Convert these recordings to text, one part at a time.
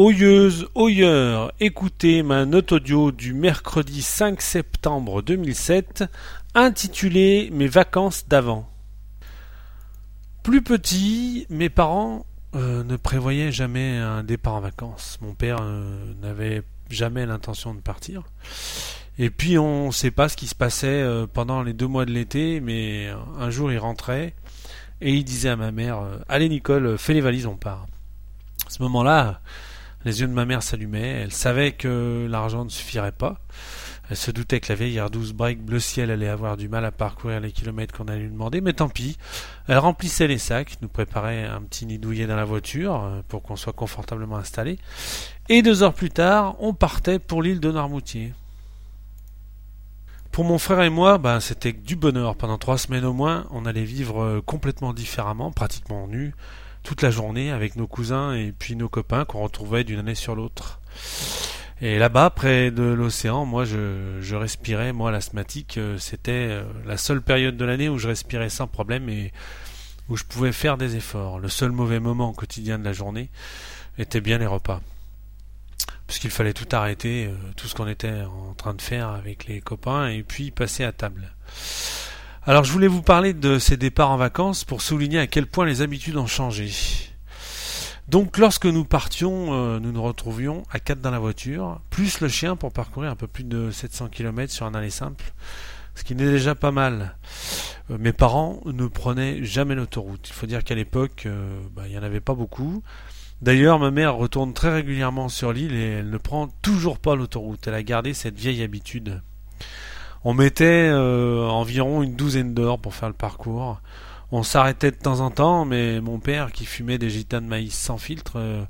Oyeuse, oyeur, écoutez ma note audio du mercredi 5 septembre 2007 intitulée Mes vacances d'avant. Plus petit, mes parents euh, ne prévoyaient jamais un départ en vacances. Mon père euh, n'avait jamais l'intention de partir. Et puis on ne sait pas ce qui se passait euh, pendant les deux mois de l'été, mais un jour il rentrait et il disait à ma mère Allez Nicole, fais les valises, on part. Ce moment-là, les yeux de ma mère s'allumaient. Elle savait que l'argent ne suffirait pas. Elle se doutait que la vieille R12 break bleu ciel allait avoir du mal à parcourir les kilomètres qu'on allait lui demander, mais tant pis. Elle remplissait les sacs, nous préparait un petit nid douillet dans la voiture euh, pour qu'on soit confortablement installé. Et deux heures plus tard, on partait pour l'île de Noirmoutier. Pour mon frère et moi, ben, c'était du bonheur. Pendant trois semaines au moins, on allait vivre euh, complètement différemment, pratiquement nus toute la journée avec nos cousins et puis nos copains qu'on retrouvait d'une année sur l'autre. Et là-bas, près de l'océan, moi, je, respirais, moi, l'asthmatique, euh, c'était euh, la seule période de l'année où je respirais sans problème et où je pouvais faire des efforts. Le seul mauvais moment quotidien de la journée était bien les repas. Puisqu'il fallait tout arrêter, euh, tout ce qu'on était en train de faire avec les copains, et puis passer à table. Alors je voulais vous parler de ces départs en vacances pour souligner à quel point les habitudes ont changé. Donc lorsque nous partions, euh, nous nous retrouvions à quatre dans la voiture, plus le chien pour parcourir un peu plus de 700 km sur un aller simple, ce qui n'est déjà pas mal. Euh, mes parents ne prenaient jamais l'autoroute. Il faut dire qu'à l'époque, euh, bah, il n'y en avait pas beaucoup. D'ailleurs, ma mère retourne très régulièrement sur l'île et elle ne prend toujours pas l'autoroute. Elle a gardé cette vieille habitude. On mettait euh, environ une douzaine d'heures pour faire le parcours. On s'arrêtait de temps en temps, mais mon père, qui fumait des gitanes de maïs sans filtre, euh,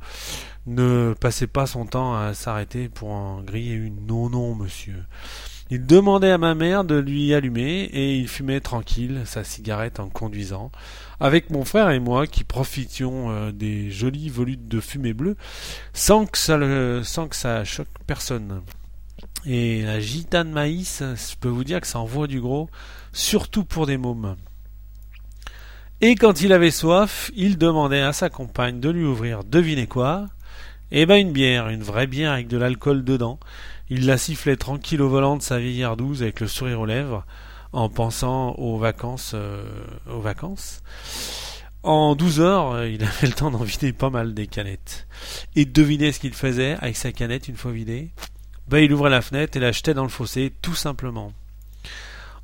ne passait pas son temps à s'arrêter pour en griller une. Non, non, monsieur. Il demandait à ma mère de lui allumer et il fumait tranquille sa cigarette en conduisant, avec mon frère et moi qui profitions euh, des jolies volutes de fumée bleue sans que ça, le, sans que ça choque personne. Et la gitane maïs, je peux vous dire que ça envoie du gros, surtout pour des mômes. Et quand il avait soif, il demandait à sa compagne de lui ouvrir, devinez quoi? Eh ben une bière, une vraie bière avec de l'alcool dedans. Il la sifflait tranquille au volant de sa vieille douze avec le sourire aux lèvres, en pensant aux vacances, euh, aux vacances. En douze heures, il avait le temps d'en vider pas mal des canettes. Et devinez ce qu'il faisait avec sa canette une fois vidée ben, il ouvrait la fenêtre et la jetait dans le fossé, tout simplement.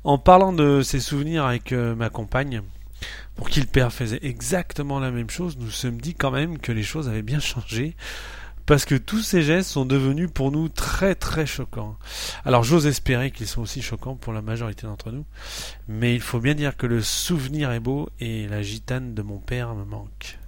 En parlant de ses souvenirs avec euh, ma compagne, pour qui le père faisait exactement la même chose, nous sommes dit quand même que les choses avaient bien changé, parce que tous ces gestes sont devenus pour nous très très choquants. Alors j'ose espérer qu'ils sont aussi choquants pour la majorité d'entre nous, mais il faut bien dire que le souvenir est beau et la gitane de mon père me manque.